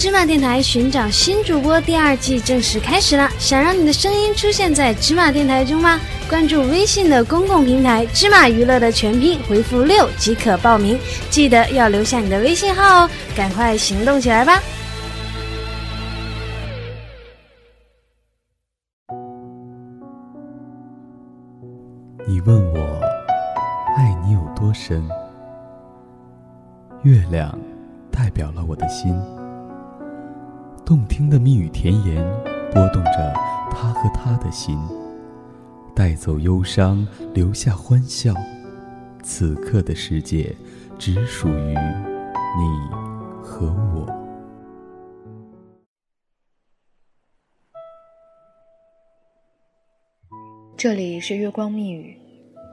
芝麻电台寻找新主播第二季正式开始了，想让你的声音出现在芝麻电台中吗？关注微信的公共平台“芝麻娱乐”的全拼，回复六即可报名。记得要留下你的微信号哦，赶快行动起来吧！你问我爱你有多深？月亮代表了我的心，动听的蜜语甜言拨动着他和他的心。带走忧伤，留下欢笑。此刻的世界，只属于你和我。这里是月光蜜语，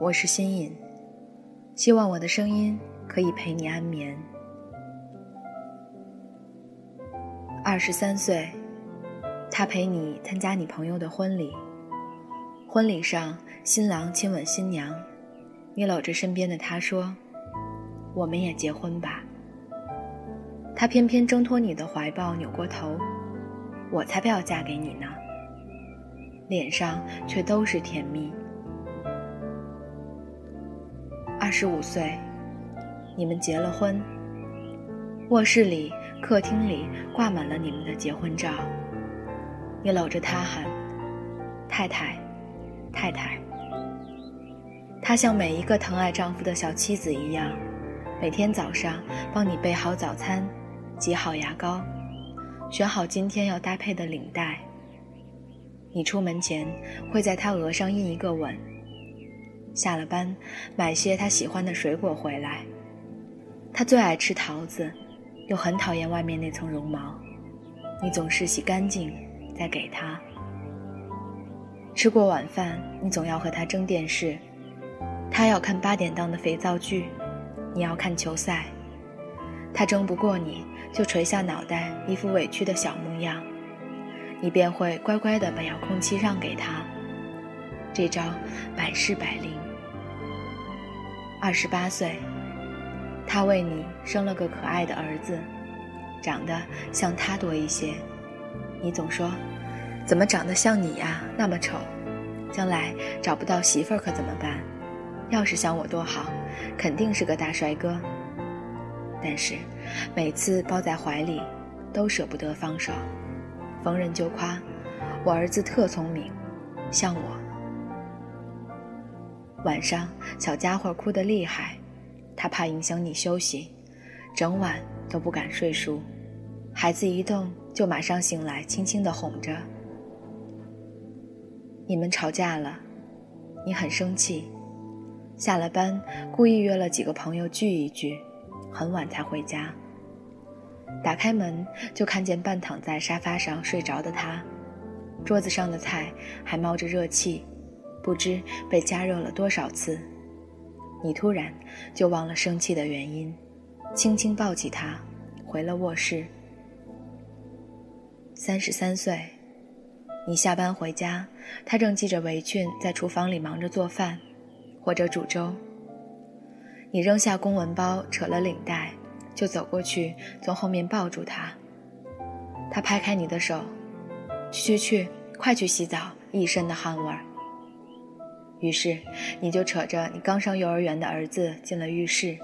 我是新颖，希望我的声音可以陪你安眠。二十三岁，他陪你参加你朋友的婚礼。婚礼上，新郎亲吻新娘，你搂着身边的他说：“我们也结婚吧。”他偏偏挣脱你的怀抱，扭过头：“我才不要嫁给你呢。”脸上却都是甜蜜。二十五岁，你们结了婚，卧室里、客厅里挂满了你们的结婚照，你搂着他喊：“太太。”太太，她像每一个疼爱丈夫的小妻子一样，每天早上帮你备好早餐，挤好牙膏，选好今天要搭配的领带。你出门前会在她额上印一个吻。下了班，买些她喜欢的水果回来。她最爱吃桃子，又很讨厌外面那层绒毛，你总是洗干净再给他。吃过晚饭，你总要和他争电视，他要看八点档的肥皂剧，你要看球赛。他争不过你，就垂下脑袋，一副委屈的小模样，你便会乖乖地把遥控器让给他。这招百试百灵。二十八岁，他为你生了个可爱的儿子，长得像他多一些，你总说。怎么长得像你呀？那么丑，将来找不到媳妇儿可怎么办？要是像我多好，肯定是个大帅哥。但是每次抱在怀里，都舍不得放手，逢人就夸我儿子特聪明，像我。晚上小家伙哭得厉害，他怕影响你休息，整晚都不敢睡熟，孩子一动就马上醒来，轻轻地哄着。你们吵架了，你很生气，下了班故意约了几个朋友聚一聚，很晚才回家。打开门就看见半躺在沙发上睡着的他，桌子上的菜还冒着热气，不知被加热了多少次。你突然就忘了生气的原因，轻轻抱起他，回了卧室。三十三岁。你下班回家，他正系着围裙在厨房里忙着做饭，或者煮粥。你扔下公文包，扯了领带，就走过去，从后面抱住他。他拍开你的手，去去去，快去洗澡，一身的汗味儿。于是你就扯着你刚上幼儿园的儿子进了浴室。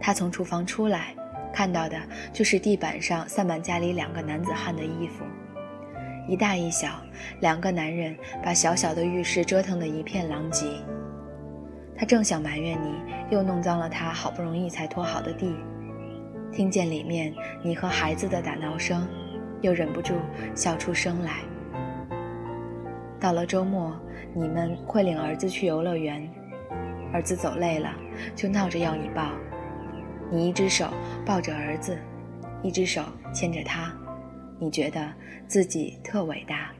他从厨房出来，看到的就是地板上散满家里两个男子汉的衣服。一大一小，两个男人把小小的浴室折腾得一片狼藉。他正想埋怨你，又弄脏了他好不容易才拖好的地，听见里面你和孩子的打闹声，又忍不住笑出声来。到了周末，你们会领儿子去游乐园，儿子走累了，就闹着要你抱，你一只手抱着儿子，一只手牵着他。你觉得自己特伟大。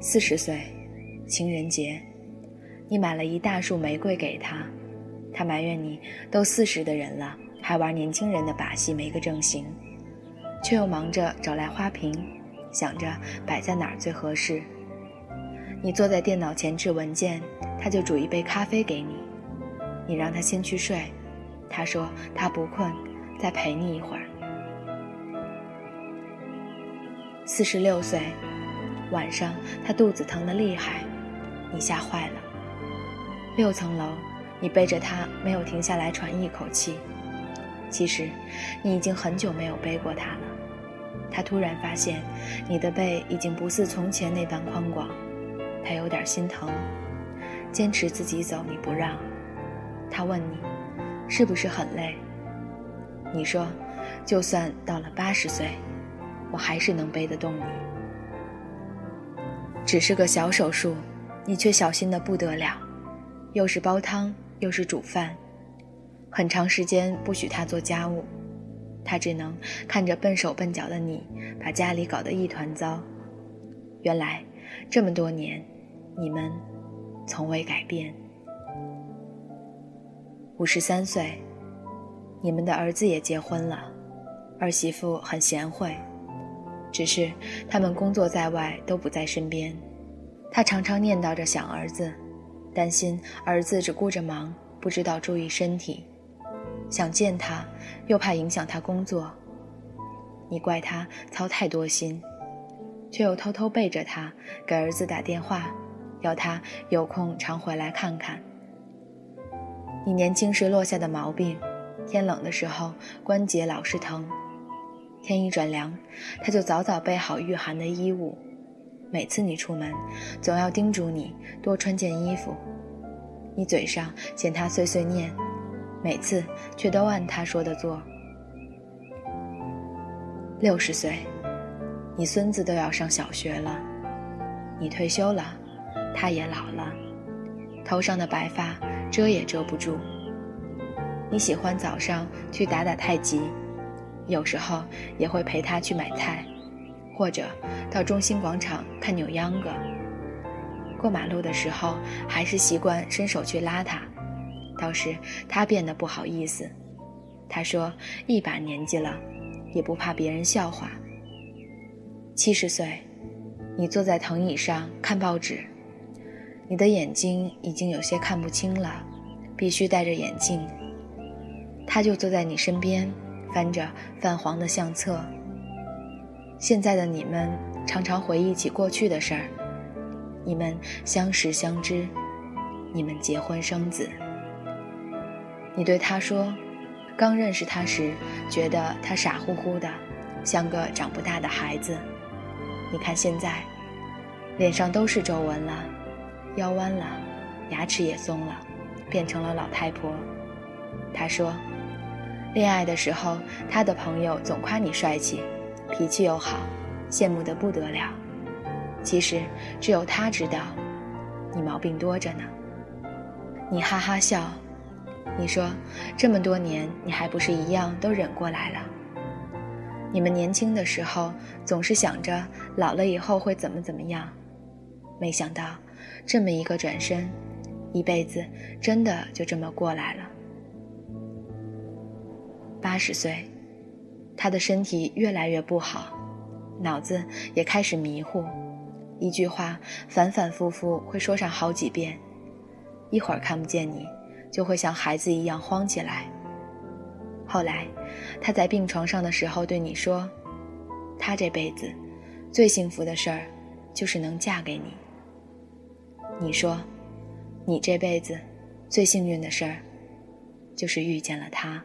四十岁，情人节，你买了一大束玫瑰给他，他埋怨你都四十的人了，还玩年轻人的把戏，没个正形，却又忙着找来花瓶，想着摆在哪儿最合适。你坐在电脑前制文件，他就煮一杯咖啡给你，你让他先去睡，他说他不困，再陪你一会儿。四十六岁，晚上他肚子疼得厉害，你吓坏了。六层楼，你背着他没有停下来喘一口气。其实，你已经很久没有背过他了。他突然发现，你的背已经不似从前那般宽广，他有点心疼，坚持自己走，你不让。他问你，是不是很累？你说，就算到了八十岁，我还是能背得动你。只是个小手术，你却小心的不得了，又是煲汤，又是煮饭。很长时间不许他做家务，他只能看着笨手笨脚的你把家里搞得一团糟。原来这么多年，你们从未改变。五十三岁，你们的儿子也结婚了，儿媳妇很贤惠，只是他们工作在外都不在身边，他常常念叨着想儿子，担心儿子只顾着忙，不知道注意身体。想见他，又怕影响他工作。你怪他操太多心，却又偷偷背着他给儿子打电话，要他有空常回来看看。你年轻时落下的毛病，天冷的时候关节老是疼，天一转凉，他就早早备好御寒的衣物。每次你出门，总要叮嘱你多穿件衣服。你嘴上嫌他碎碎念。每次却都按他说的做。六十岁，你孙子都要上小学了，你退休了，他也老了，头上的白发遮也遮不住。你喜欢早上去打打太极，有时候也会陪他去买菜，或者到中心广场看扭秧歌。过马路的时候，还是习惯伸手去拉他。倒是他变得不好意思，他说：“一把年纪了，也不怕别人笑话。”七十岁，你坐在藤椅上看报纸，你的眼睛已经有些看不清了，必须戴着眼镜。他就坐在你身边，翻着泛黄的相册。现在的你们常常回忆起过去的事儿，你们相识相知，你们结婚生子。你对他说：“刚认识他时，觉得他傻乎乎的，像个长不大的孩子。你看现在，脸上都是皱纹了，腰弯了，牙齿也松了，变成了老太婆。”他说：“恋爱的时候，他的朋友总夸你帅气，脾气又好，羡慕得不得了。其实只有他知道，你毛病多着呢。”你哈哈笑。你说，这么多年你还不是一样都忍过来了？你们年轻的时候总是想着老了以后会怎么怎么样，没想到这么一个转身，一辈子真的就这么过来了。八十岁，他的身体越来越不好，脑子也开始迷糊，一句话反反复复会说上好几遍，一会儿看不见你。就会像孩子一样慌起来。后来，他在病床上的时候对你说：“他这辈子最幸福的事儿，就是能嫁给你。”你说：“你这辈子最幸运的事儿，就是遇见了他。”